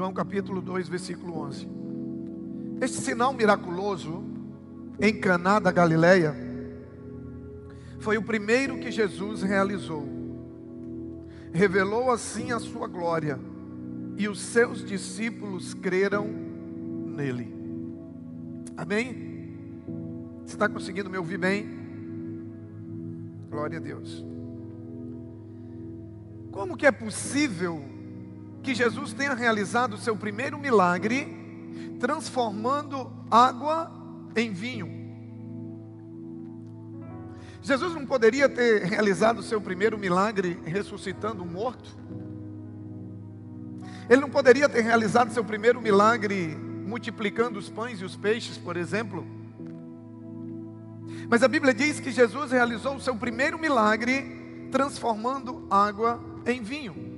João capítulo 2, versículo 11. Este sinal miraculoso em Caná da Galileia foi o primeiro que Jesus realizou. Revelou assim a sua glória, e os seus discípulos creram nele. Amém? Você está conseguindo me ouvir bem? Glória a Deus. Como que é possível que Jesus tenha realizado o seu primeiro milagre, transformando água em vinho? Jesus não poderia ter realizado o seu primeiro milagre ressuscitando um morto? Ele não poderia ter realizado seu primeiro milagre multiplicando os pães e os peixes, por exemplo? Mas a Bíblia diz que Jesus realizou o seu primeiro milagre transformando água em vinho.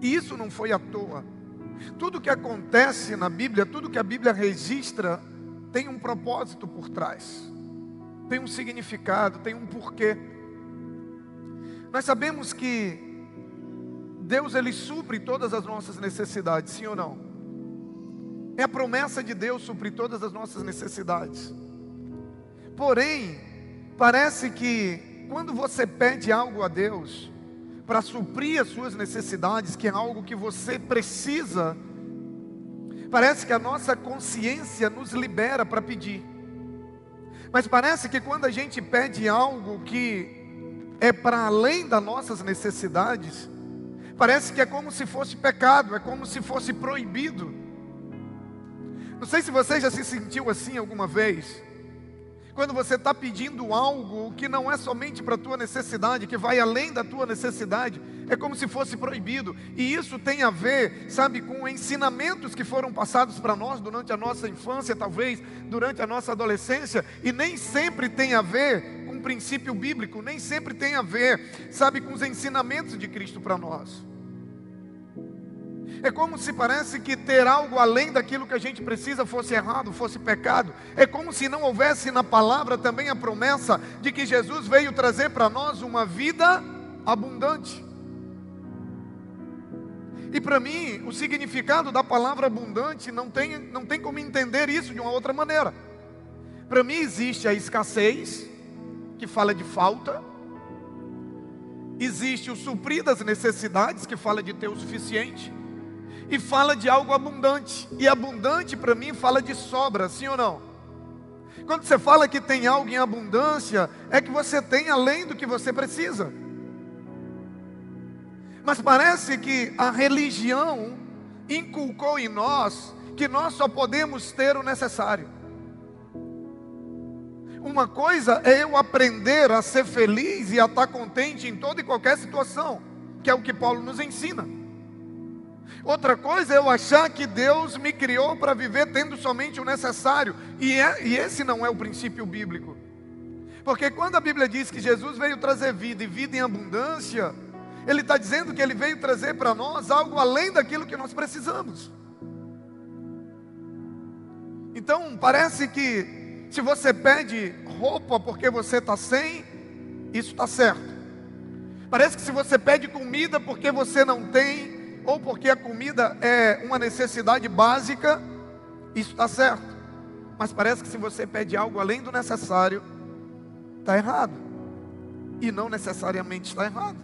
E isso não foi à toa. Tudo que acontece na Bíblia, tudo que a Bíblia registra, tem um propósito por trás, tem um significado, tem um porquê. Nós sabemos que Deus ele supre todas as nossas necessidades, sim ou não? É a promessa de Deus suprir todas as nossas necessidades. Porém, parece que quando você pede algo a Deus, para suprir as suas necessidades, que é algo que você precisa, parece que a nossa consciência nos libera para pedir. Mas parece que quando a gente pede algo que é para além das nossas necessidades, parece que é como se fosse pecado, é como se fosse proibido. Não sei se você já se sentiu assim alguma vez quando você está pedindo algo que não é somente para a tua necessidade, que vai além da tua necessidade, é como se fosse proibido. E isso tem a ver, sabe, com ensinamentos que foram passados para nós durante a nossa infância, talvez durante a nossa adolescência, e nem sempre tem a ver com o princípio bíblico, nem sempre tem a ver, sabe, com os ensinamentos de Cristo para nós. É como se parece que ter algo além daquilo que a gente precisa fosse errado, fosse pecado. É como se não houvesse na palavra também a promessa de que Jesus veio trazer para nós uma vida abundante. E para mim, o significado da palavra abundante não tem, não tem como entender isso de uma outra maneira. Para mim, existe a escassez, que fala de falta, existe o suprir das necessidades, que fala de ter o suficiente, e fala de algo abundante. E abundante para mim fala de sobra, sim ou não? Quando você fala que tem algo em abundância, é que você tem além do que você precisa. Mas parece que a religião inculcou em nós que nós só podemos ter o necessário. Uma coisa é eu aprender a ser feliz e a estar contente em toda e qualquer situação, que é o que Paulo nos ensina. Outra coisa é eu achar que Deus me criou para viver tendo somente o necessário, e, é, e esse não é o princípio bíblico. Porque quando a Bíblia diz que Jesus veio trazer vida e vida em abundância, Ele está dizendo que Ele veio trazer para nós algo além daquilo que nós precisamos. Então, parece que se você pede roupa porque você está sem, isso está certo. Parece que se você pede comida porque você não tem, ou porque a comida é uma necessidade básica, isso está certo. Mas parece que se você pede algo além do necessário, está errado. E não necessariamente está errado.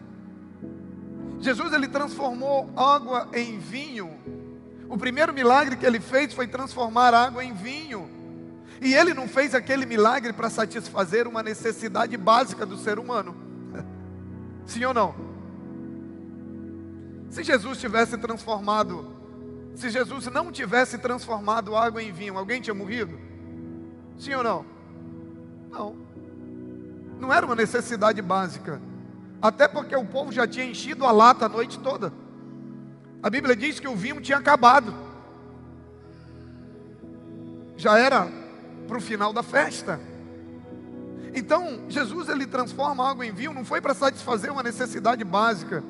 Jesus ele transformou água em vinho. O primeiro milagre que ele fez foi transformar água em vinho. E ele não fez aquele milagre para satisfazer uma necessidade básica do ser humano. Sim ou não? Se Jesus tivesse transformado, se Jesus não tivesse transformado água em vinho, alguém tinha morrido? Sim ou não? Não. Não era uma necessidade básica. Até porque o povo já tinha enchido a lata a noite toda. A Bíblia diz que o vinho tinha acabado. Já era para o final da festa. Então, Jesus ele transforma água em vinho, não foi para satisfazer uma necessidade básica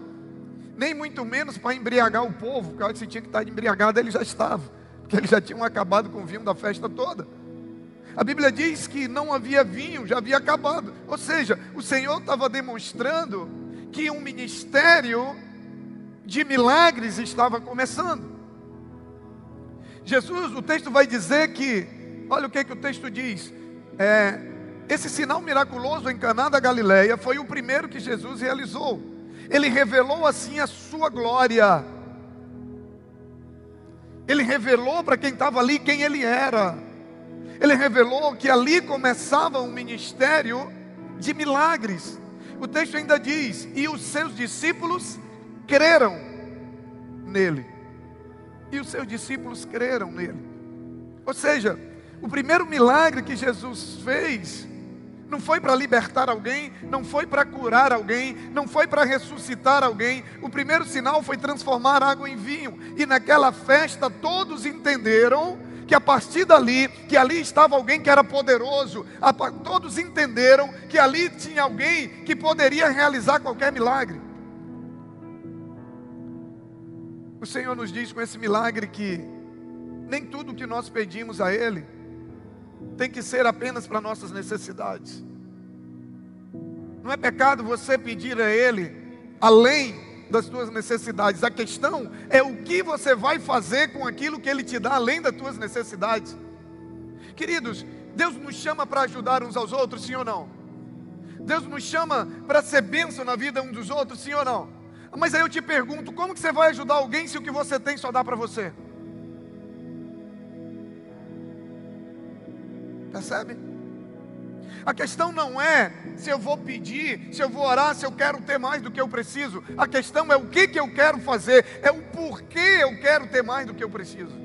nem muito menos para embriagar o povo, porque a hora tinha que estar embriagado, ele já estava, porque eles já tinham acabado com o vinho da festa toda. A Bíblia diz que não havia vinho, já havia acabado. Ou seja, o Senhor estava demonstrando que um ministério de milagres estava começando. Jesus, o texto vai dizer que, olha o que, que o texto diz: é, esse sinal miraculoso em Caná da Galileia foi o primeiro que Jesus realizou. Ele revelou assim a sua glória. Ele revelou para quem estava ali quem ele era. Ele revelou que ali começava um ministério de milagres. O texto ainda diz: e os seus discípulos creram nele. E os seus discípulos creram nele. Ou seja, o primeiro milagre que Jesus fez não foi para libertar alguém, não foi para curar alguém, não foi para ressuscitar alguém. O primeiro sinal foi transformar água em vinho. E naquela festa todos entenderam que a partir dali, que ali estava alguém que era poderoso, todos entenderam que ali tinha alguém que poderia realizar qualquer milagre. O Senhor nos diz com esse milagre que nem tudo que nós pedimos a Ele tem que ser apenas para nossas necessidades. Não é pecado você pedir a Ele além das tuas necessidades. A questão é o que você vai fazer com aquilo que Ele te dá além das tuas necessidades. Queridos, Deus nos chama para ajudar uns aos outros, sim ou não? Deus nos chama para ser bênção na vida uns dos outros, sim ou não? Mas aí eu te pergunto, como que você vai ajudar alguém se o que você tem só dá para você? Percebe? A questão não é se eu vou pedir, se eu vou orar, se eu quero ter mais do que eu preciso. A questão é o que, que eu quero fazer, é o porquê eu quero ter mais do que eu preciso.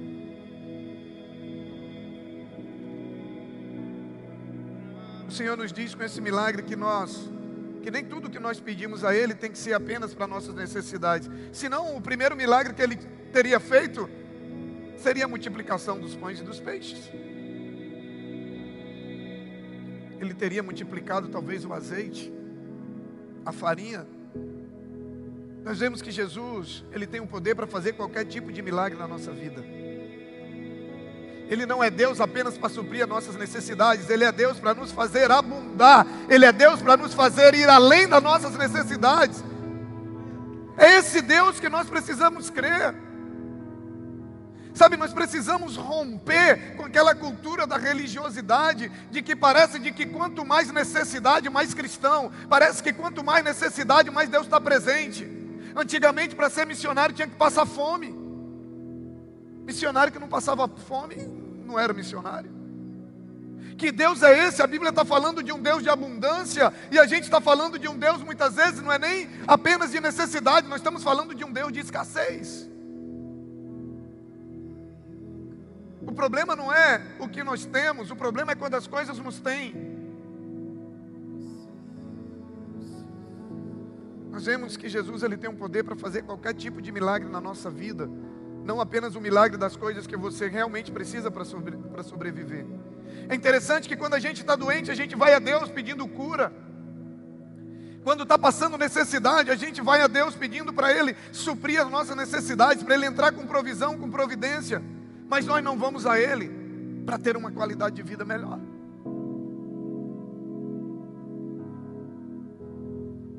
O Senhor nos diz com esse milagre que nós, que nem tudo que nós pedimos a Ele tem que ser apenas para nossas necessidades. Senão, o primeiro milagre que Ele teria feito seria a multiplicação dos pães e dos peixes ele teria multiplicado talvez o azeite, a farinha. Nós vemos que Jesus, ele tem o poder para fazer qualquer tipo de milagre na nossa vida. Ele não é Deus apenas para suprir as nossas necessidades, Ele é Deus para nos fazer abundar, Ele é Deus para nos fazer ir além das nossas necessidades. É esse Deus que nós precisamos crer. Sabe, nós precisamos romper com aquela cultura da religiosidade, de que parece de que quanto mais necessidade, mais cristão. Parece que quanto mais necessidade, mais Deus está presente. Antigamente, para ser missionário, tinha que passar fome. Missionário que não passava fome não era missionário. Que Deus é esse? A Bíblia está falando de um Deus de abundância, e a gente está falando de um Deus, muitas vezes, não é nem apenas de necessidade, nós estamos falando de um Deus de escassez. O problema não é o que nós temos, o problema é quando as coisas nos têm. Nós vemos que Jesus ele tem um poder para fazer qualquer tipo de milagre na nossa vida, não apenas o milagre das coisas que você realmente precisa para sobre, sobreviver. É interessante que quando a gente está doente, a gente vai a Deus pedindo cura. Quando está passando necessidade, a gente vai a Deus pedindo para Ele suprir as nossas necessidades, para Ele entrar com provisão, com providência mas nós não vamos a Ele para ter uma qualidade de vida melhor.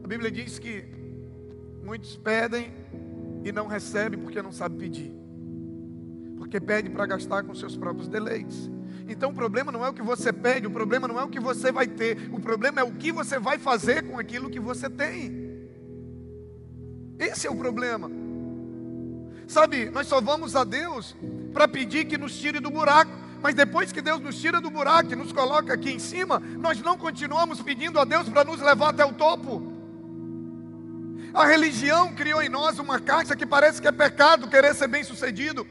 A Bíblia diz que muitos pedem e não recebem porque não sabem pedir, porque pede para gastar com seus próprios deleites. Então o problema não é o que você pede, o problema não é o que você vai ter, o problema é o que você vai fazer com aquilo que você tem. Esse é o problema. Sabe, nós só vamos a Deus para pedir que nos tire do buraco. Mas depois que Deus nos tira do buraco e nos coloca aqui em cima, nós não continuamos pedindo a Deus para nos levar até o topo. A religião criou em nós uma caixa que parece que é pecado querer ser bem sucedido.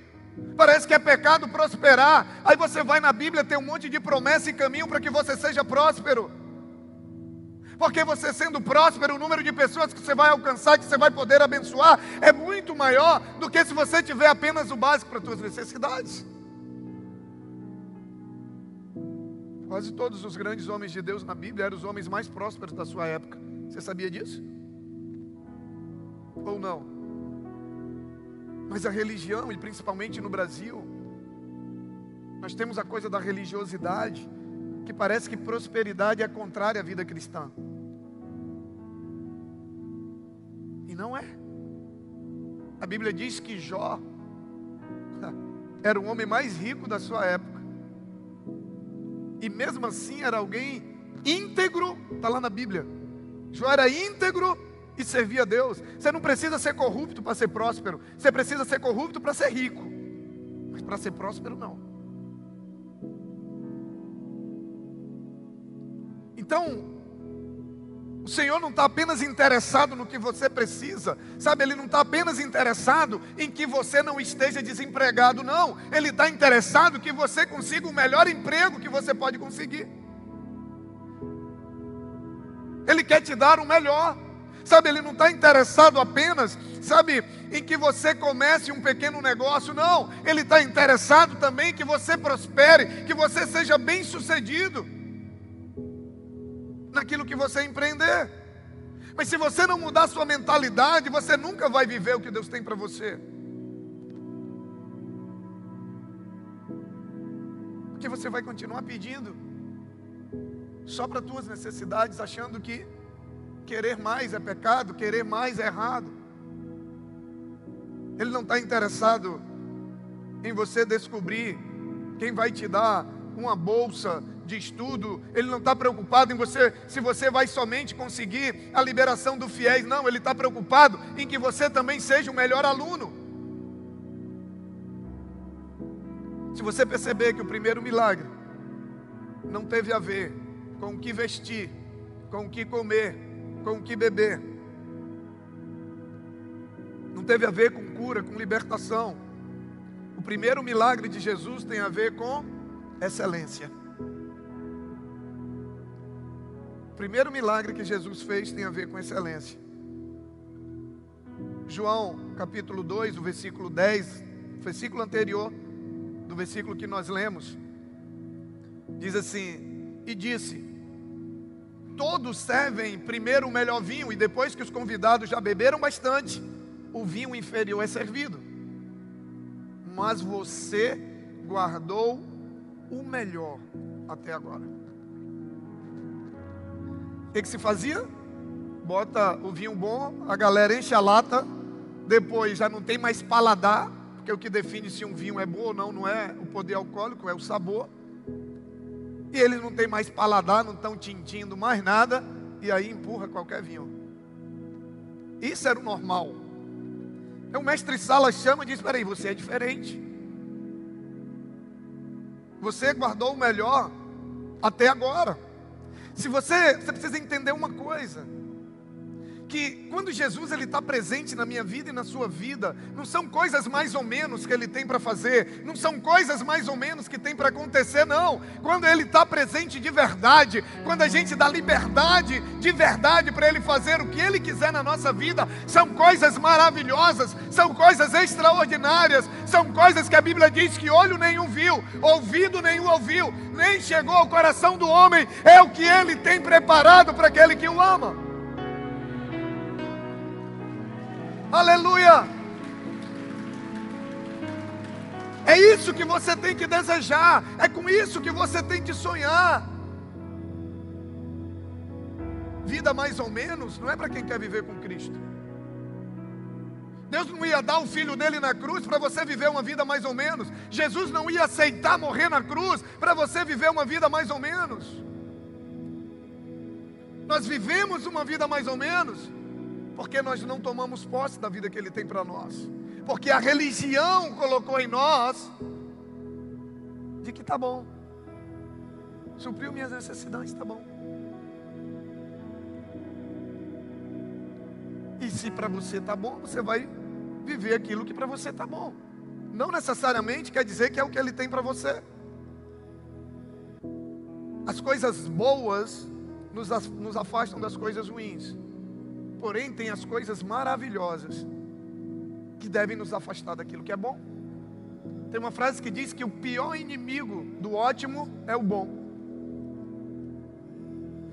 Parece que é pecado prosperar. Aí você vai na Bíblia, tem um monte de promessa e caminho para que você seja próspero. Porque você sendo próspero, o número de pessoas que você vai alcançar, que você vai poder abençoar, é muito maior do que se você tiver apenas o básico para as suas necessidades. Quase todos os grandes homens de Deus na Bíblia eram os homens mais prósperos da sua época. Você sabia disso? Ou não? Mas a religião, e principalmente no Brasil, nós temos a coisa da religiosidade, que parece que prosperidade é contrária à vida cristã. E não é. A Bíblia diz que Jó era o homem mais rico da sua época. E mesmo assim era alguém íntegro, está lá na Bíblia. Jó era íntegro e servia a Deus. Você não precisa ser corrupto para ser próspero. Você precisa ser corrupto para ser rico. Mas para ser próspero, não. Então, o Senhor não está apenas interessado no que você precisa, sabe? Ele não está apenas interessado em que você não esteja desempregado, não. Ele está interessado que você consiga o melhor emprego que você pode conseguir. Ele quer te dar o melhor. Sabe, ele não está interessado apenas, sabe, em que você comece um pequeno negócio, não. Ele está interessado também que você prospere, que você seja bem sucedido naquilo que você empreender. Mas se você não mudar sua mentalidade, você nunca vai viver o que Deus tem para você. Porque você vai continuar pedindo só para tuas necessidades, achando que querer mais é pecado, querer mais é errado. Ele não está interessado em você descobrir quem vai te dar uma bolsa de estudo, ele não está preocupado em você, se você vai somente conseguir a liberação do fiéis, não, ele está preocupado em que você também seja o melhor aluno. Se você perceber que o primeiro milagre não teve a ver com o que vestir, com o que comer, com o que beber, não teve a ver com cura, com libertação. O primeiro milagre de Jesus tem a ver com excelência. Primeiro milagre que Jesus fez tem a ver com excelência. João capítulo 2, o versículo 10, versículo anterior do versículo que nós lemos, diz assim: E disse: Todos servem primeiro o melhor vinho, e depois que os convidados já beberam bastante, o vinho inferior é servido. Mas você guardou o melhor até agora. O que, que se fazia? Bota o vinho bom, a galera enche a lata, depois já não tem mais paladar, porque o que define se um vinho é bom ou não, não é o poder alcoólico, é o sabor. E eles não têm mais paladar, não estão tintindo mais nada, e aí empurra qualquer vinho. Isso era o normal. Então o mestre Sala chama e diz: Peraí, você é diferente. Você guardou o melhor até agora. Se você, você precisa entender uma coisa que quando Jesus ele está presente na minha vida e na sua vida, não são coisas mais ou menos que ele tem para fazer, não são coisas mais ou menos que tem para acontecer, não. Quando ele está presente de verdade, quando a gente dá liberdade de verdade para ele fazer o que ele quiser na nossa vida, são coisas maravilhosas, são coisas extraordinárias, são coisas que a Bíblia diz que olho nenhum viu, ouvido nenhum ouviu, nem chegou ao coração do homem, é o que ele tem preparado para aquele que o ama. Aleluia! É isso que você tem que desejar, é com isso que você tem que sonhar. Vida mais ou menos não é para quem quer viver com Cristo. Deus não ia dar o filho dele na cruz para você viver uma vida mais ou menos. Jesus não ia aceitar morrer na cruz para você viver uma vida mais ou menos. Nós vivemos uma vida mais ou menos porque nós não tomamos posse da vida que Ele tem para nós. Porque a religião colocou em nós de que tá bom, supriu minhas necessidades, tá bom. E se para você tá bom, você vai viver aquilo que para você tá bom. Não necessariamente quer dizer que é o que Ele tem para você. As coisas boas nos afastam das coisas ruins porém tem as coisas maravilhosas que devem nos afastar daquilo que é bom. Tem uma frase que diz que o pior inimigo do ótimo é o bom.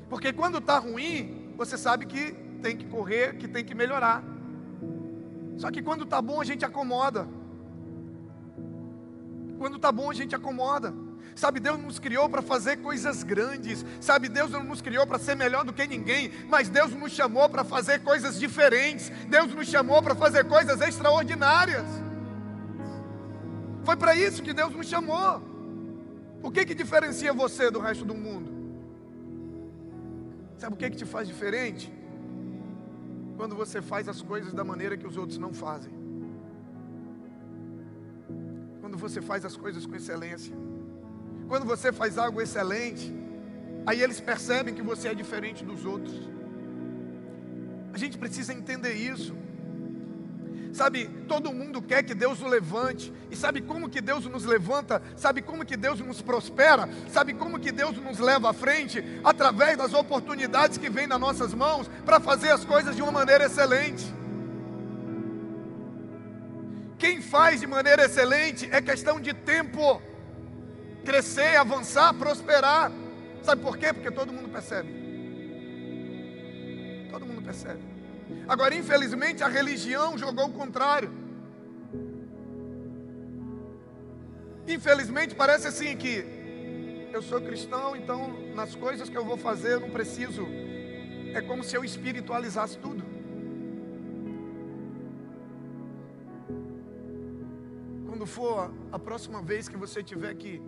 Porque quando está ruim, você sabe que tem que correr, que tem que melhorar. Só que quando está bom, a gente acomoda. Quando está bom, a gente acomoda. Sabe, Deus nos criou para fazer coisas grandes. Sabe, Deus não nos criou para ser melhor do que ninguém, mas Deus nos chamou para fazer coisas diferentes. Deus nos chamou para fazer coisas extraordinárias. Foi para isso que Deus nos chamou. O que que diferencia você do resto do mundo? Sabe o que que te faz diferente? Quando você faz as coisas da maneira que os outros não fazem. Quando você faz as coisas com excelência. Quando você faz algo excelente, aí eles percebem que você é diferente dos outros. A gente precisa entender isso. Sabe, todo mundo quer que Deus o levante. E sabe como que Deus nos levanta? Sabe como que Deus nos prospera? Sabe como que Deus nos leva à frente? Através das oportunidades que vêm nas nossas mãos para fazer as coisas de uma maneira excelente. Quem faz de maneira excelente é questão de tempo. Crescer, avançar, prosperar. Sabe por quê? Porque todo mundo percebe. Todo mundo percebe. Agora, infelizmente, a religião jogou o contrário. Infelizmente, parece assim que eu sou cristão, então nas coisas que eu vou fazer eu não preciso. É como se eu espiritualizasse tudo. Quando for a próxima vez que você tiver que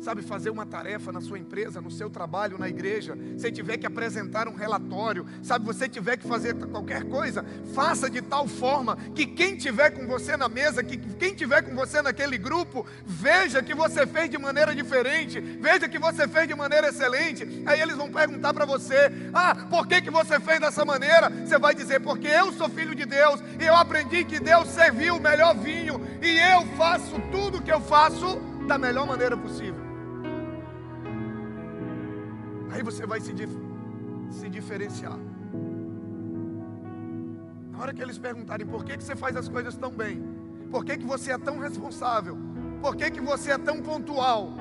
sabe, fazer uma tarefa na sua empresa, no seu trabalho, na igreja, se tiver que apresentar um relatório, sabe, você tiver que fazer qualquer coisa, faça de tal forma que quem tiver com você na mesa, que quem tiver com você naquele grupo, veja que você fez de maneira diferente, veja que você fez de maneira excelente. Aí eles vão perguntar para você: "Ah, por que que você fez dessa maneira?" Você vai dizer: "Porque eu sou filho de Deus e eu aprendi que Deus serviu o melhor vinho e eu faço tudo que eu faço da melhor maneira possível." Aí você vai se, dif se diferenciar. Na hora que eles perguntarem por que, que você faz as coisas tão bem, por que, que você é tão responsável, por que, que você é tão pontual,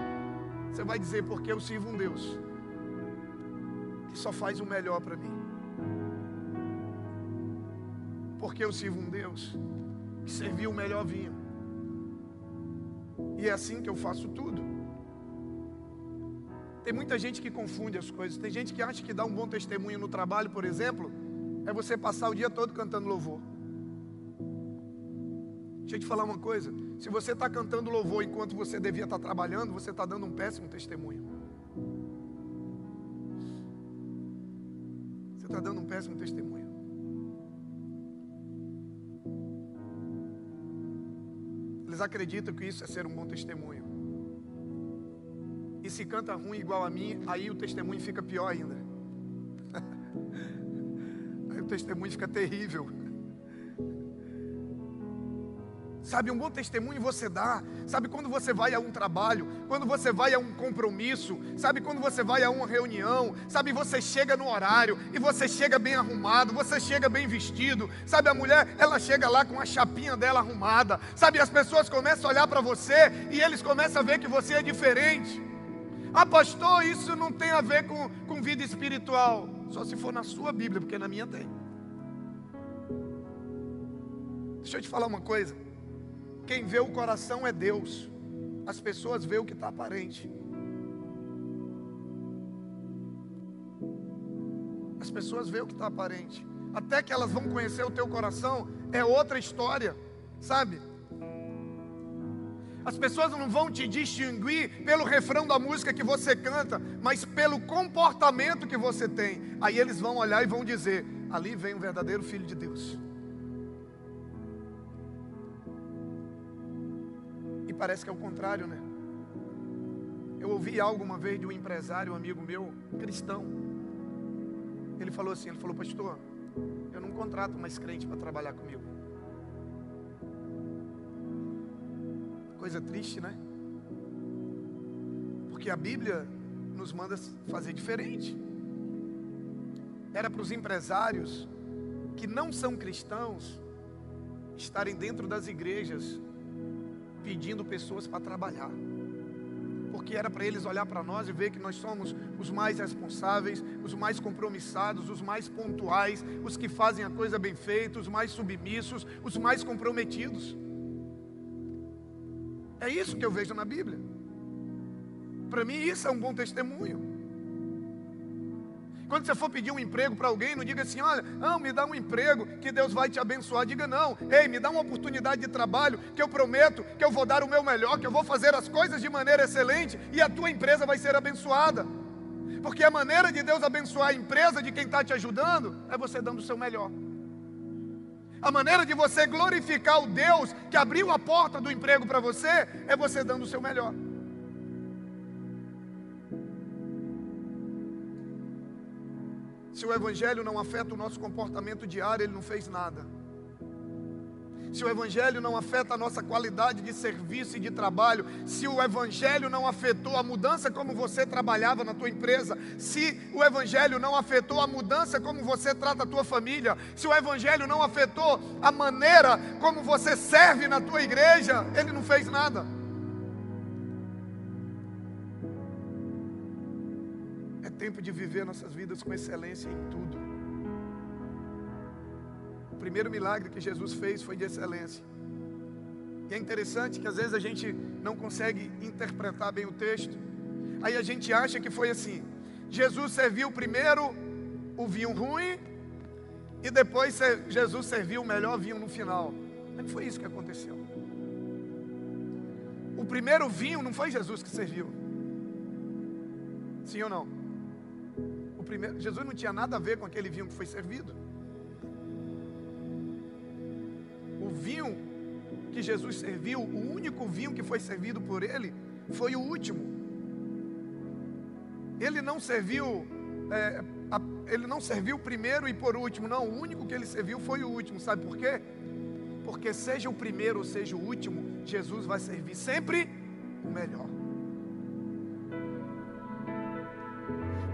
você vai dizer: porque eu sirvo um Deus que só faz o melhor para mim. Porque eu sirvo um Deus que serviu o melhor vinho. E é assim que eu faço tudo. Tem muita gente que confunde as coisas. Tem gente que acha que dar um bom testemunho no trabalho, por exemplo, é você passar o dia todo cantando louvor. Deixa eu te falar uma coisa: se você está cantando louvor enquanto você devia estar tá trabalhando, você está dando um péssimo testemunho. Você está dando um péssimo testemunho. Eles acreditam que isso é ser um bom testemunho. E se canta ruim igual a mim, aí o testemunho fica pior ainda. aí o testemunho fica terrível. Sabe, um bom testemunho você dá. Sabe, quando você vai a um trabalho, quando você vai a um compromisso, sabe, quando você vai a uma reunião, sabe, você chega no horário e você chega bem arrumado, você chega bem vestido. Sabe, a mulher, ela chega lá com a chapinha dela arrumada. Sabe, as pessoas começam a olhar para você e eles começam a ver que você é diferente. Ah, pastor, isso não tem a ver com, com vida espiritual. Só se for na sua Bíblia, porque na minha tem. Deixa eu te falar uma coisa. Quem vê o coração é Deus. As pessoas vê o que está aparente. As pessoas vê o que está aparente. Até que elas vão conhecer o teu coração, é outra história, sabe? As pessoas não vão te distinguir pelo refrão da música que você canta, mas pelo comportamento que você tem. Aí eles vão olhar e vão dizer: ali vem o verdadeiro filho de Deus. E parece que é o contrário, né? Eu ouvi algo uma vez de um empresário, um amigo meu, cristão. Ele falou assim: ele falou, pastor, eu não contrato mais crente para trabalhar comigo. Coisa triste, né? Porque a Bíblia nos manda fazer diferente. Era para os empresários que não são cristãos estarem dentro das igrejas pedindo pessoas para trabalhar. Porque era para eles olhar para nós e ver que nós somos os mais responsáveis, os mais compromissados, os mais pontuais, os que fazem a coisa bem feita, os mais submissos, os mais comprometidos. É isso que eu vejo na Bíblia. Para mim, isso é um bom testemunho. Quando você for pedir um emprego para alguém, não diga assim: olha, não, me dá um emprego que Deus vai te abençoar. Diga não, ei, me dá uma oportunidade de trabalho que eu prometo que eu vou dar o meu melhor, que eu vou fazer as coisas de maneira excelente e a tua empresa vai ser abençoada. Porque a maneira de Deus abençoar a empresa de quem está te ajudando é você dando o seu melhor. A maneira de você glorificar o Deus que abriu a porta do emprego para você é você dando o seu melhor. Se o Evangelho não afeta o nosso comportamento diário, ele não fez nada. Se o Evangelho não afeta a nossa qualidade de serviço e de trabalho, se o Evangelho não afetou a mudança como você trabalhava na tua empresa, se o Evangelho não afetou a mudança como você trata a tua família, se o Evangelho não afetou a maneira como você serve na tua igreja, ele não fez nada. tempo de viver nossas vidas com excelência em tudo. O primeiro milagre que Jesus fez foi de excelência. E é interessante que às vezes a gente não consegue interpretar bem o texto. Aí a gente acha que foi assim: Jesus serviu primeiro o vinho ruim e depois Jesus serviu o melhor vinho no final. Mas não foi isso que aconteceu. O primeiro vinho não foi Jesus que serviu. Sim ou não? primeiro, Jesus não tinha nada a ver com aquele vinho que foi servido. O vinho que Jesus serviu, o único vinho que foi servido por ele, foi o último. Ele não serviu, é, a, ele não serviu primeiro e por último, não. O único que ele serviu foi o último. Sabe por quê? Porque seja o primeiro ou seja o último, Jesus vai servir sempre o melhor.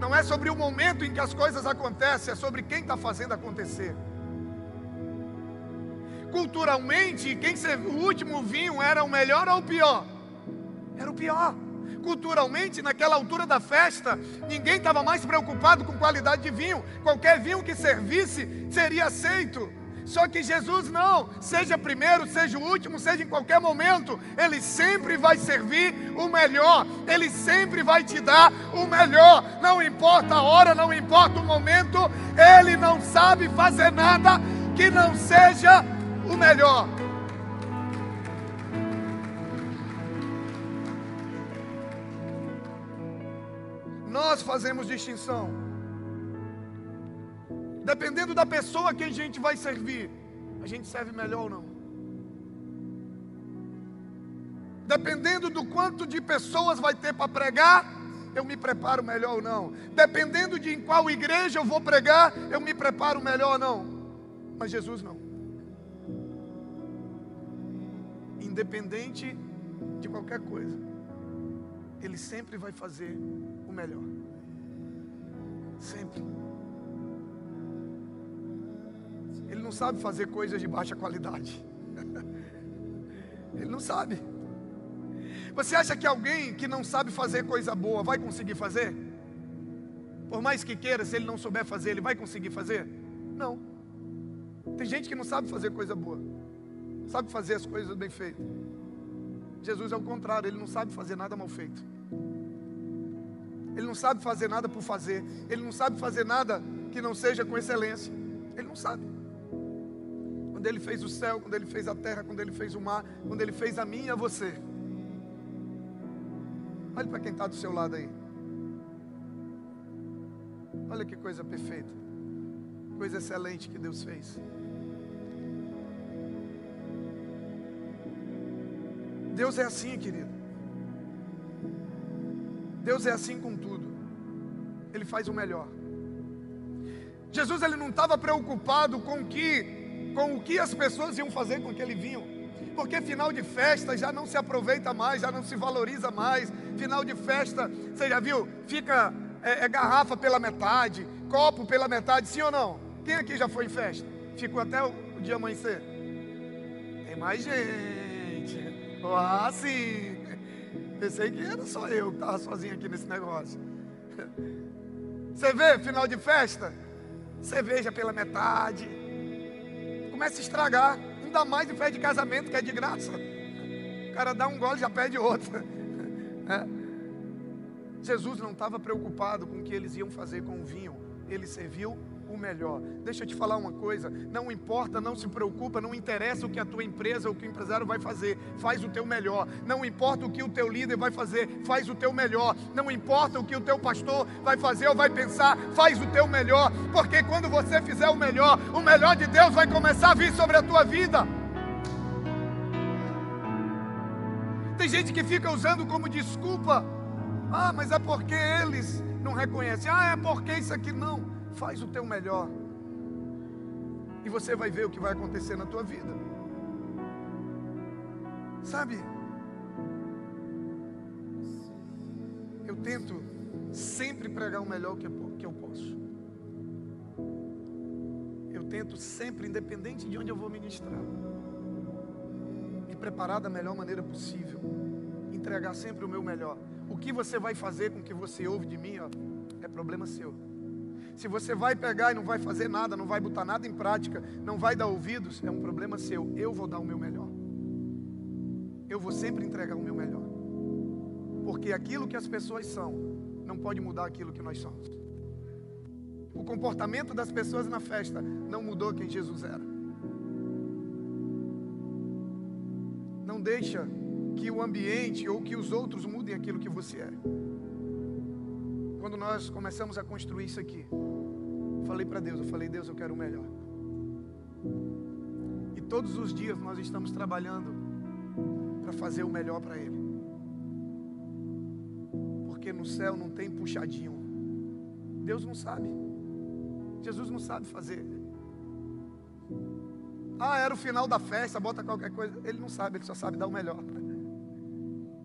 Não é sobre o momento em que as coisas acontecem, é sobre quem está fazendo acontecer. Culturalmente, quem serviu, o último vinho era o melhor ou o pior? Era o pior. Culturalmente, naquela altura da festa, ninguém estava mais preocupado com qualidade de vinho. Qualquer vinho que servisse seria aceito. Só que Jesus não, seja primeiro, seja o último, seja em qualquer momento, Ele sempre vai servir o melhor, Ele sempre vai te dar o melhor, não importa a hora, não importa o momento, Ele não sabe fazer nada que não seja o melhor. Nós fazemos distinção dependendo da pessoa que a gente vai servir, a gente serve melhor ou não. Dependendo do quanto de pessoas vai ter para pregar, eu me preparo melhor ou não. Dependendo de em qual igreja eu vou pregar, eu me preparo melhor ou não. Mas Jesus não. Independente de qualquer coisa, Ele sempre vai fazer o melhor. Sempre. Ele não sabe fazer coisas de baixa qualidade. Ele não sabe. Você acha que alguém que não sabe fazer coisa boa vai conseguir fazer? Por mais que queira, se ele não souber fazer, ele vai conseguir fazer? Não. Tem gente que não sabe fazer coisa boa, sabe fazer as coisas bem feitas. Jesus é o contrário, ele não sabe fazer nada mal feito. Ele não sabe fazer nada por fazer. Ele não sabe fazer nada que não seja com excelência. Ele não sabe quando Ele fez o céu, quando Ele fez a terra, quando Ele fez o mar, quando Ele fez a mim e a você. Olhe para quem está do seu lado aí. Olha que coisa perfeita, coisa excelente que Deus fez. Deus é assim, querido. Deus é assim com tudo. Ele faz o melhor. Jesus ele não estava preocupado com que com o que as pessoas iam fazer com aquele vinho. Porque final de festa já não se aproveita mais, já não se valoriza mais. Final de festa, você já viu? Fica é, é garrafa pela metade, copo pela metade, sim ou não? Quem aqui já foi em festa? Ficou até o dia amanhecer? Tem mais gente. Ah, sim. Pensei que era só eu que estava sozinho aqui nesse negócio. Você vê final de festa? Cerveja pela metade, começa a estragar. Ainda mais em festa de casamento, que é de graça. O cara dá um gole e já pede outra. É. Jesus não estava preocupado com o que eles iam fazer com o vinho. ele serviu melhor. Deixa eu te falar uma coisa: não importa, não se preocupa, não interessa o que a tua empresa ou o que o empresário vai fazer, faz o teu melhor. Não importa o que o teu líder vai fazer, faz o teu melhor. Não importa o que o teu pastor vai fazer ou vai pensar, faz o teu melhor, porque quando você fizer o melhor, o melhor de Deus vai começar a vir sobre a tua vida. Tem gente que fica usando como desculpa. Ah, mas é porque eles não reconhecem. Ah, é porque isso aqui não. Faz o teu melhor. E você vai ver o que vai acontecer na tua vida. Sabe? Eu tento sempre pregar o melhor que eu posso. Eu tento sempre, independente de onde eu vou ministrar, me preparar da melhor maneira possível. Entregar sempre o meu melhor. O que você vai fazer com o que você ouve de mim, ó, é problema seu. Se você vai pegar e não vai fazer nada, não vai botar nada em prática, não vai dar ouvidos, é um problema seu. Eu vou dar o meu melhor. Eu vou sempre entregar o meu melhor. Porque aquilo que as pessoas são não pode mudar aquilo que nós somos. O comportamento das pessoas na festa não mudou quem Jesus era. Não deixa que o ambiente ou que os outros mudem aquilo que você é. Quando nós começamos a construir isso aqui, falei para Deus, eu falei, Deus, eu quero o melhor. E todos os dias nós estamos trabalhando para fazer o melhor para Ele. Porque no céu não tem puxadinho. Deus não sabe. Jesus não sabe fazer. Ah, era o final da festa, bota qualquer coisa. Ele não sabe, ele só sabe dar o melhor.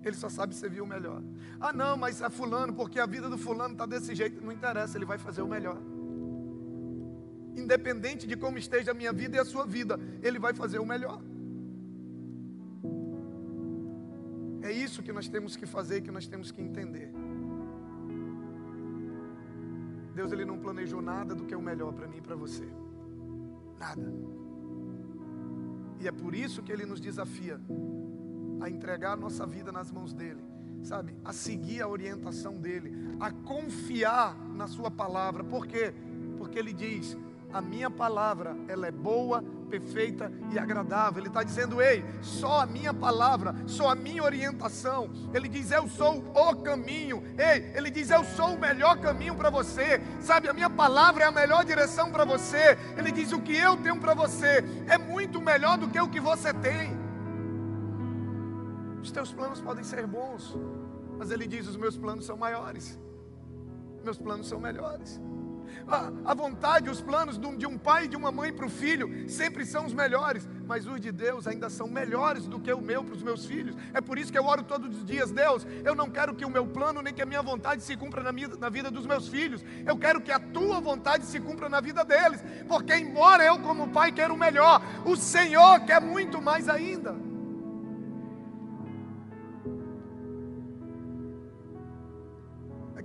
Ele só sabe servir o melhor. Ah, não, mas é fulano, porque a vida do fulano está desse jeito. Não interessa, ele vai fazer o melhor. Independente de como esteja a minha vida e a sua vida, ele vai fazer o melhor. É isso que nós temos que fazer, que nós temos que entender. Deus ele não planejou nada do que é o melhor para mim e para você. Nada. E é por isso que ele nos desafia a entregar a nossa vida nas mãos dele, sabe? A seguir a orientação dele, a confiar na sua palavra. Por quê? Porque ele diz: "A minha palavra, ela é boa, perfeita e agradável. Ele está dizendo: Ei, só a minha palavra, só a minha orientação. Ele diz: Eu sou o caminho. Ei, ele diz: Eu sou o melhor caminho para você. Sabe, a minha palavra é a melhor direção para você. Ele diz: O que eu tenho para você é muito melhor do que o que você tem. Os teus planos podem ser bons, mas ele diz: Os meus planos são maiores, meus planos são melhores. A, a vontade, os planos de um pai e de uma mãe para o filho sempre são os melhores, mas os de Deus ainda são melhores do que o meu para os meus filhos. É por isso que eu oro todos os dias: Deus, eu não quero que o meu plano nem que a minha vontade se cumpra na, minha, na vida dos meus filhos, eu quero que a tua vontade se cumpra na vida deles, porque, embora eu, como pai, quero o melhor, o Senhor quer muito mais ainda.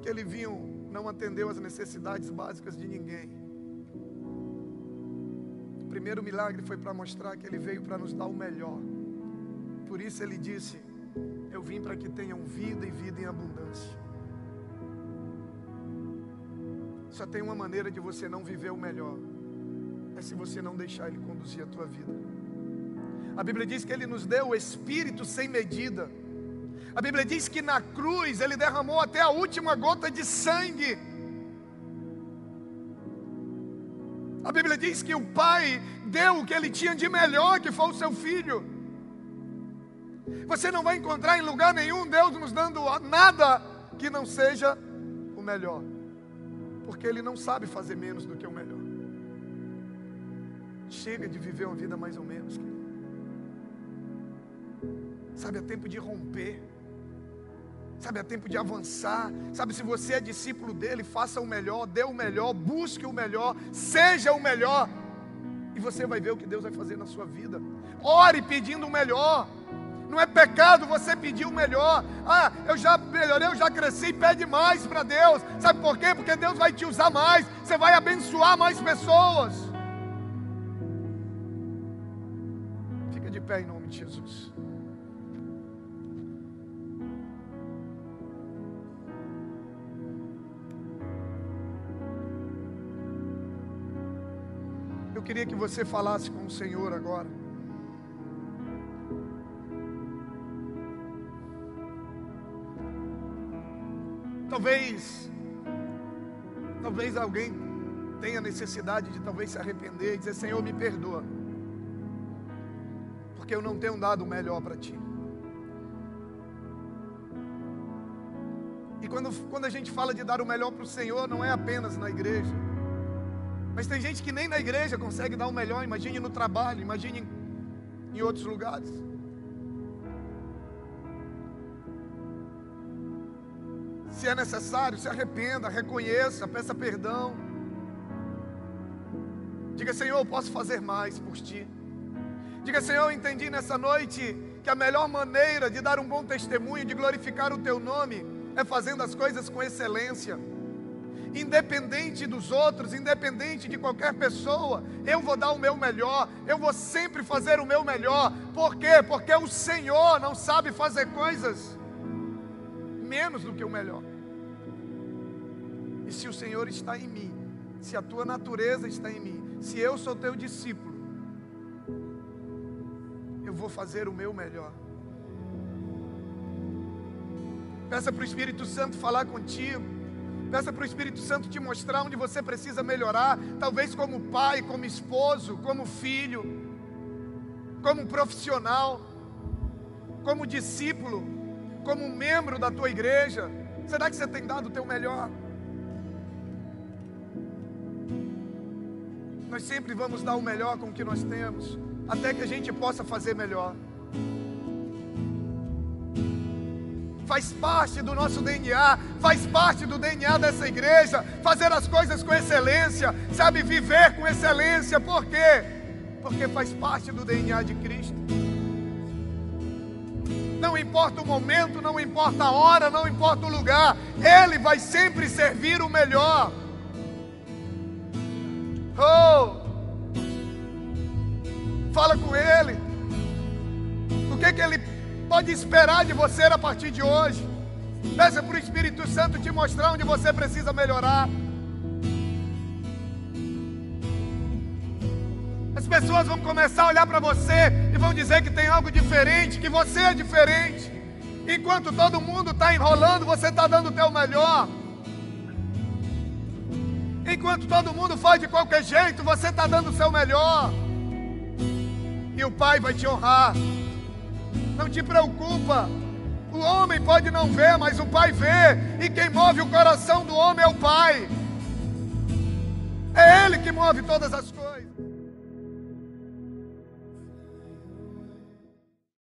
Aquele vinho não atendeu às necessidades básicas de ninguém. O primeiro milagre foi para mostrar que ele veio para nos dar o melhor. Por isso ele disse: Eu vim para que tenham vida e vida em abundância. Só tem uma maneira de você não viver o melhor: é se você não deixar ele conduzir a tua vida. A Bíblia diz que ele nos deu o Espírito sem medida. A Bíblia diz que na cruz ele derramou até a última gota de sangue. A Bíblia diz que o pai deu o que ele tinha de melhor, que foi o seu filho. Você não vai encontrar em lugar nenhum Deus nos dando nada que não seja o melhor, porque Ele não sabe fazer menos do que o melhor. Chega de viver uma vida mais ou menos, querido. Sabe, é tempo de romper. Sabe, é tempo de avançar. Sabe, se você é discípulo dele, faça o melhor, dê o melhor, busque o melhor, seja o melhor. E você vai ver o que Deus vai fazer na sua vida. Ore pedindo o melhor. Não é pecado você pedir o melhor. Ah, eu já melhorei, eu já cresci, pede mais para Deus. Sabe por quê? Porque Deus vai te usar mais. Você vai abençoar mais pessoas. Fica de pé em nome de Jesus. Queria que você falasse com o Senhor agora. Talvez, talvez alguém tenha necessidade de talvez se arrepender e dizer: Senhor, me perdoa, porque eu não tenho dado o melhor para ti. E quando, quando a gente fala de dar o melhor para o Senhor, não é apenas na igreja. Mas tem gente que nem na igreja consegue dar o melhor, imagine no trabalho, imagine em outros lugares. Se é necessário, se arrependa, reconheça, peça perdão. Diga, Senhor, eu posso fazer mais por ti. Diga, Senhor, eu entendi nessa noite que a melhor maneira de dar um bom testemunho, de glorificar o teu nome, é fazendo as coisas com excelência. Independente dos outros, independente de qualquer pessoa, eu vou dar o meu melhor, eu vou sempre fazer o meu melhor. Por quê? Porque o Senhor não sabe fazer coisas menos do que o melhor. E se o Senhor está em mim, se a tua natureza está em mim, se eu sou teu discípulo, eu vou fazer o meu melhor. Peça para o Espírito Santo falar contigo. Peça para o Espírito Santo te mostrar onde você precisa melhorar, talvez como pai, como esposo, como filho, como profissional, como discípulo, como membro da tua igreja. Será que você tem dado o teu melhor? Nós sempre vamos dar o melhor com o que nós temos, até que a gente possa fazer melhor. Faz parte do nosso DNA, faz parte do DNA dessa igreja, fazer as coisas com excelência, sabe, viver com excelência, por quê? Porque faz parte do DNA de Cristo. Não importa o momento, não importa a hora, não importa o lugar, Ele vai sempre servir o melhor. Oh! Fala com Ele. O que, que Ele pode esperar de você a partir de hoje? Peça para o Espírito Santo te mostrar onde você precisa melhorar. As pessoas vão começar a olhar para você e vão dizer que tem algo diferente, que você é diferente. Enquanto todo mundo está enrolando, você está dando o teu melhor. Enquanto todo mundo faz de qualquer jeito, você está dando o seu melhor. E o Pai vai te honrar. Não te preocupa. O homem pode não ver, mas o Pai vê. E quem move o coração do homem é o Pai. É Ele que move todas as coisas.